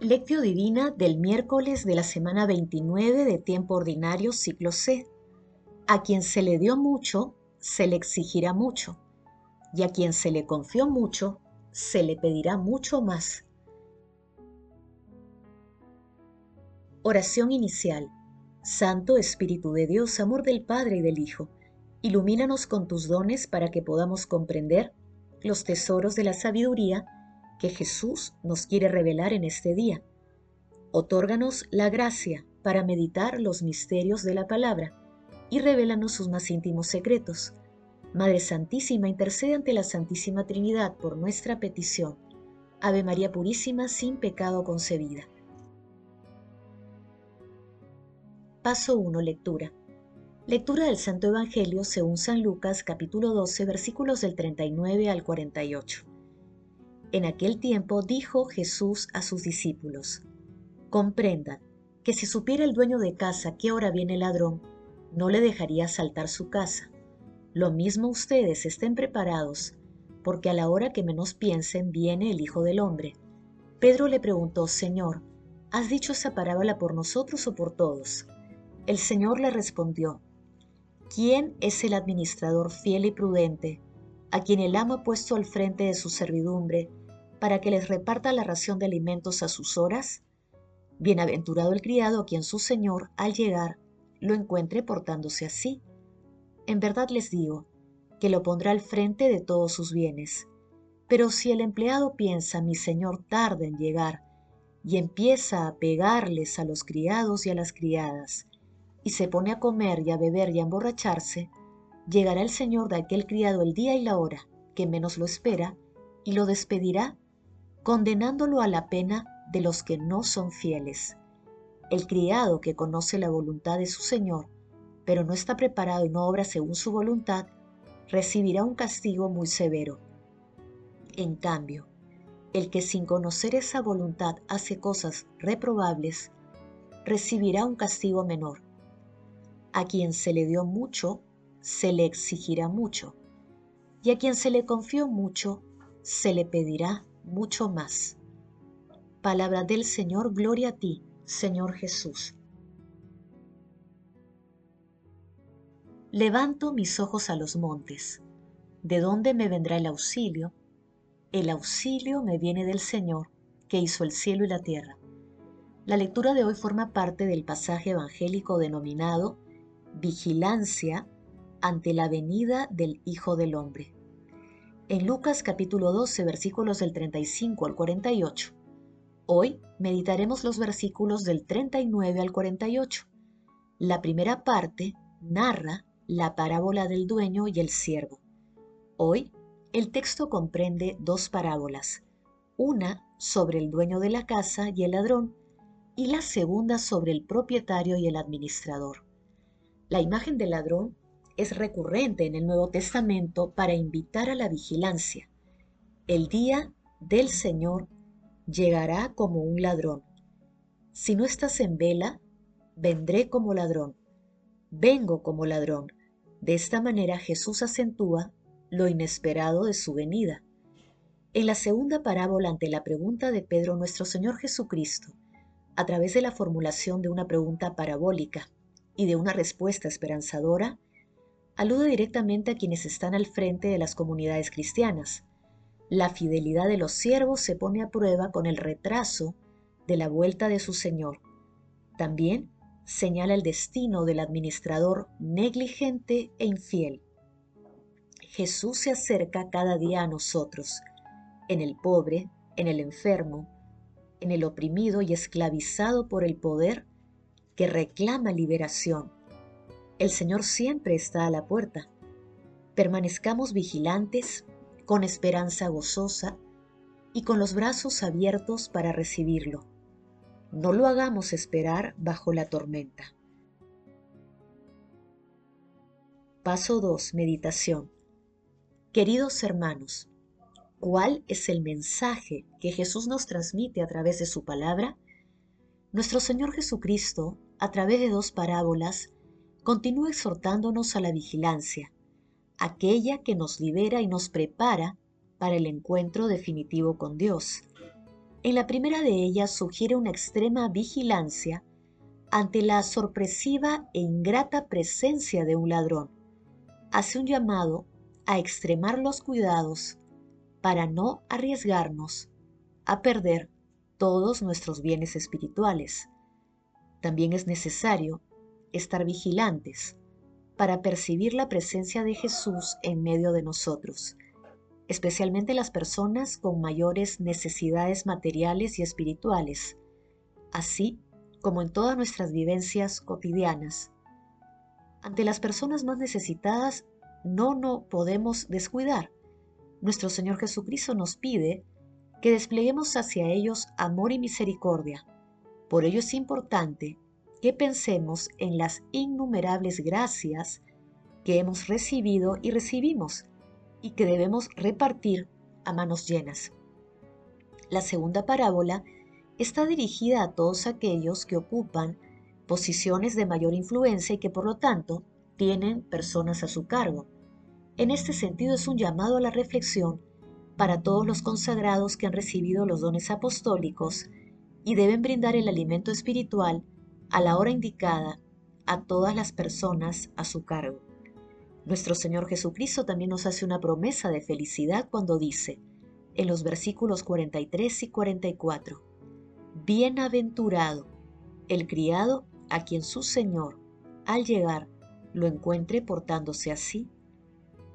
Lectio Divina del miércoles de la semana 29 de tiempo ordinario ciclo C. A quien se le dio mucho, se le exigirá mucho, y a quien se le confió mucho, se le pedirá mucho más. Oración inicial. Santo Espíritu de Dios, amor del Padre y del Hijo, ilumínanos con tus dones para que podamos comprender los tesoros de la sabiduría que Jesús nos quiere revelar en este día. Otórganos la gracia para meditar los misterios de la palabra y revélanos sus más íntimos secretos. Madre Santísima, intercede ante la Santísima Trinidad por nuestra petición. Ave María Purísima, sin pecado concebida. Paso 1. Lectura. Lectura del Santo Evangelio según San Lucas capítulo 12 versículos del 39 al 48. En aquel tiempo dijo Jesús a sus discípulos, Comprendan que si supiera el dueño de casa qué hora viene el ladrón, no le dejaría saltar su casa. Lo mismo ustedes estén preparados, porque a la hora que menos piensen viene el Hijo del Hombre. Pedro le preguntó, Señor, ¿has dicho esa parábola por nosotros o por todos? El Señor le respondió, ¿quién es el administrador fiel y prudente, a quien el amo ha puesto al frente de su servidumbre para que les reparta la ración de alimentos a sus horas? Bienaventurado el criado a quien su Señor, al llegar, lo encuentre portándose así. En verdad les digo, que lo pondrá al frente de todos sus bienes. Pero si el empleado piensa, mi Señor tarda en llegar, y empieza a pegarles a los criados y a las criadas, y se pone a comer y a beber y a emborracharse, llegará el señor de aquel criado el día y la hora que menos lo espera y lo despedirá, condenándolo a la pena de los que no son fieles. El criado que conoce la voluntad de su señor, pero no está preparado y no obra según su voluntad, recibirá un castigo muy severo. En cambio, el que sin conocer esa voluntad hace cosas reprobables, recibirá un castigo menor a quien se le dio mucho, se le exigirá mucho, y a quien se le confió mucho, se le pedirá mucho más. Palabra del Señor, gloria a ti, Señor Jesús. Levanto mis ojos a los montes. ¿De dónde me vendrá el auxilio? El auxilio me viene del Señor, que hizo el cielo y la tierra. La lectura de hoy forma parte del pasaje evangélico denominado vigilancia ante la venida del Hijo del Hombre. En Lucas capítulo 12 versículos del 35 al 48. Hoy meditaremos los versículos del 39 al 48. La primera parte narra la parábola del dueño y el siervo. Hoy el texto comprende dos parábolas, una sobre el dueño de la casa y el ladrón, y la segunda sobre el propietario y el administrador. La imagen del ladrón es recurrente en el Nuevo Testamento para invitar a la vigilancia. El día del Señor llegará como un ladrón. Si no estás en vela, vendré como ladrón. Vengo como ladrón. De esta manera Jesús acentúa lo inesperado de su venida. En la segunda parábola ante la pregunta de Pedro, nuestro Señor Jesucristo, a través de la formulación de una pregunta parabólica, y de una respuesta esperanzadora, alude directamente a quienes están al frente de las comunidades cristianas. La fidelidad de los siervos se pone a prueba con el retraso de la vuelta de su Señor. También señala el destino del administrador negligente e infiel. Jesús se acerca cada día a nosotros, en el pobre, en el enfermo, en el oprimido y esclavizado por el poder que reclama liberación. El Señor siempre está a la puerta. Permanezcamos vigilantes, con esperanza gozosa y con los brazos abiertos para recibirlo. No lo hagamos esperar bajo la tormenta. Paso 2. Meditación. Queridos hermanos, ¿cuál es el mensaje que Jesús nos transmite a través de su palabra? Nuestro Señor Jesucristo a través de dos parábolas, continúa exhortándonos a la vigilancia, aquella que nos libera y nos prepara para el encuentro definitivo con Dios. En la primera de ellas sugiere una extrema vigilancia ante la sorpresiva e ingrata presencia de un ladrón. Hace un llamado a extremar los cuidados para no arriesgarnos a perder todos nuestros bienes espirituales. También es necesario estar vigilantes para percibir la presencia de Jesús en medio de nosotros, especialmente las personas con mayores necesidades materiales y espirituales, así como en todas nuestras vivencias cotidianas. Ante las personas más necesitadas no nos podemos descuidar. Nuestro Señor Jesucristo nos pide que despleguemos hacia ellos amor y misericordia. Por ello es importante que pensemos en las innumerables gracias que hemos recibido y recibimos y que debemos repartir a manos llenas. La segunda parábola está dirigida a todos aquellos que ocupan posiciones de mayor influencia y que por lo tanto tienen personas a su cargo. En este sentido es un llamado a la reflexión para todos los consagrados que han recibido los dones apostólicos y deben brindar el alimento espiritual a la hora indicada a todas las personas a su cargo. Nuestro Señor Jesucristo también nos hace una promesa de felicidad cuando dice, en los versículos 43 y 44, Bienaventurado el criado a quien su Señor, al llegar, lo encuentre portándose así.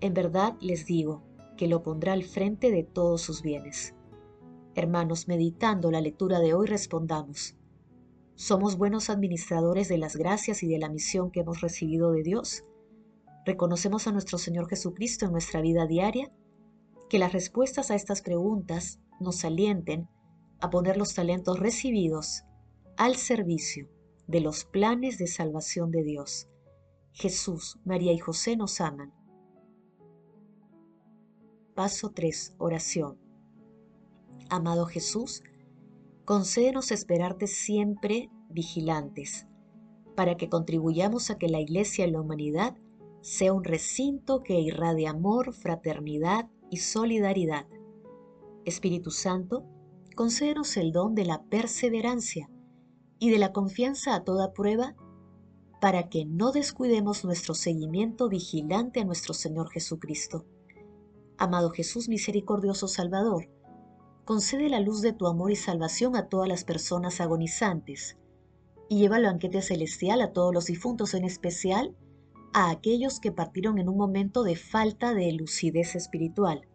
En verdad les digo que lo pondrá al frente de todos sus bienes. Hermanos, meditando la lectura de hoy, respondamos. ¿Somos buenos administradores de las gracias y de la misión que hemos recibido de Dios? ¿Reconocemos a nuestro Señor Jesucristo en nuestra vida diaria? Que las respuestas a estas preguntas nos alienten a poner los talentos recibidos al servicio de los planes de salvación de Dios. Jesús, María y José nos aman. Paso 3. Oración. Amado Jesús, concédenos esperarte siempre vigilantes, para que contribuyamos a que la Iglesia y la humanidad sea un recinto que irradie amor, fraternidad y solidaridad. Espíritu Santo, concédenos el don de la perseverancia y de la confianza a toda prueba para que no descuidemos nuestro seguimiento vigilante a nuestro Señor Jesucristo. Amado Jesús misericordioso Salvador, concede la luz de tu amor y salvación a todas las personas agonizantes y lleva el banquete celestial a todos los difuntos, en especial a aquellos que partieron en un momento de falta de lucidez espiritual.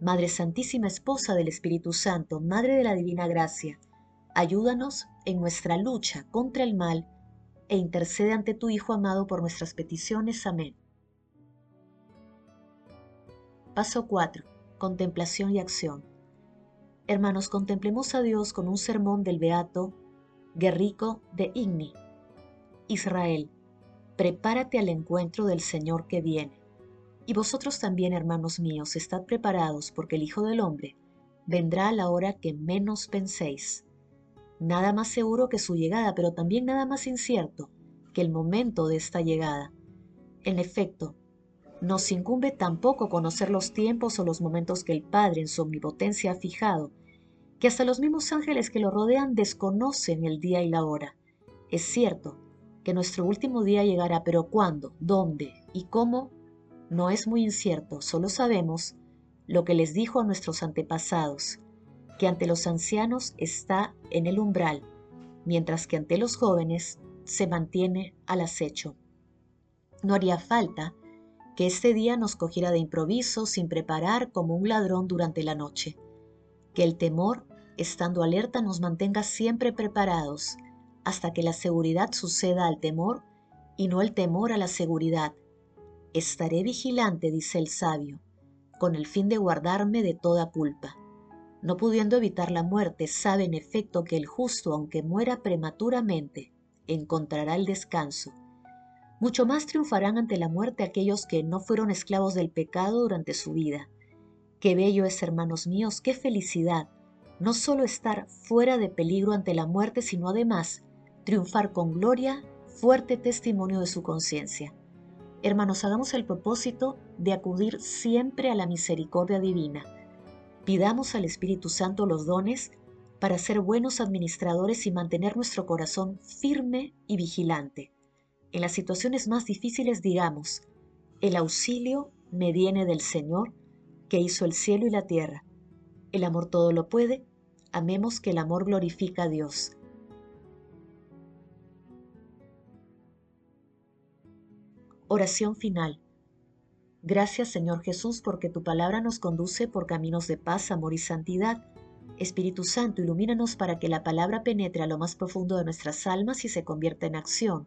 Madre Santísima Esposa del Espíritu Santo, Madre de la Divina Gracia, ayúdanos en nuestra lucha contra el mal e intercede ante tu Hijo amado por nuestras peticiones. Amén. Paso 4. Contemplación y acción. Hermanos, contemplemos a Dios con un sermón del Beato Guerrico de Igni. Israel, prepárate al encuentro del Señor que viene. Y vosotros también, hermanos míos, estad preparados, porque el Hijo del Hombre vendrá a la hora que menos penséis. Nada más seguro que su llegada, pero también nada más incierto que el momento de esta llegada. En efecto, nos incumbe tampoco conocer los tiempos o los momentos que el Padre en su omnipotencia ha fijado, que hasta los mismos ángeles que lo rodean desconocen el día y la hora. Es cierto que nuestro último día llegará, pero cuándo, dónde y cómo no es muy incierto, solo sabemos lo que les dijo a nuestros antepasados, que ante los ancianos está en el umbral, mientras que ante los jóvenes se mantiene al acecho. No haría falta que este día nos cogiera de improviso sin preparar como un ladrón durante la noche. Que el temor, estando alerta, nos mantenga siempre preparados hasta que la seguridad suceda al temor y no el temor a la seguridad, Estaré vigilante, dice el sabio, con el fin de guardarme de toda culpa. No pudiendo evitar la muerte, sabe en efecto que el justo, aunque muera prematuramente, encontrará el descanso. Mucho más triunfarán ante la muerte aquellos que no fueron esclavos del pecado durante su vida. Qué bello es, hermanos míos, qué felicidad, no solo estar fuera de peligro ante la muerte, sino además triunfar con gloria, fuerte testimonio de su conciencia. Hermanos, hagamos el propósito de acudir siempre a la misericordia divina. Pidamos al Espíritu Santo los dones para ser buenos administradores y mantener nuestro corazón firme y vigilante. En las situaciones más difíciles digamos, el auxilio me viene del Señor, que hizo el cielo y la tierra. El amor todo lo puede, amemos que el amor glorifica a Dios. Oración final. Gracias Señor Jesús porque tu palabra nos conduce por caminos de paz, amor y santidad. Espíritu Santo, ilumínanos para que la palabra penetre a lo más profundo de nuestras almas y se convierta en acción.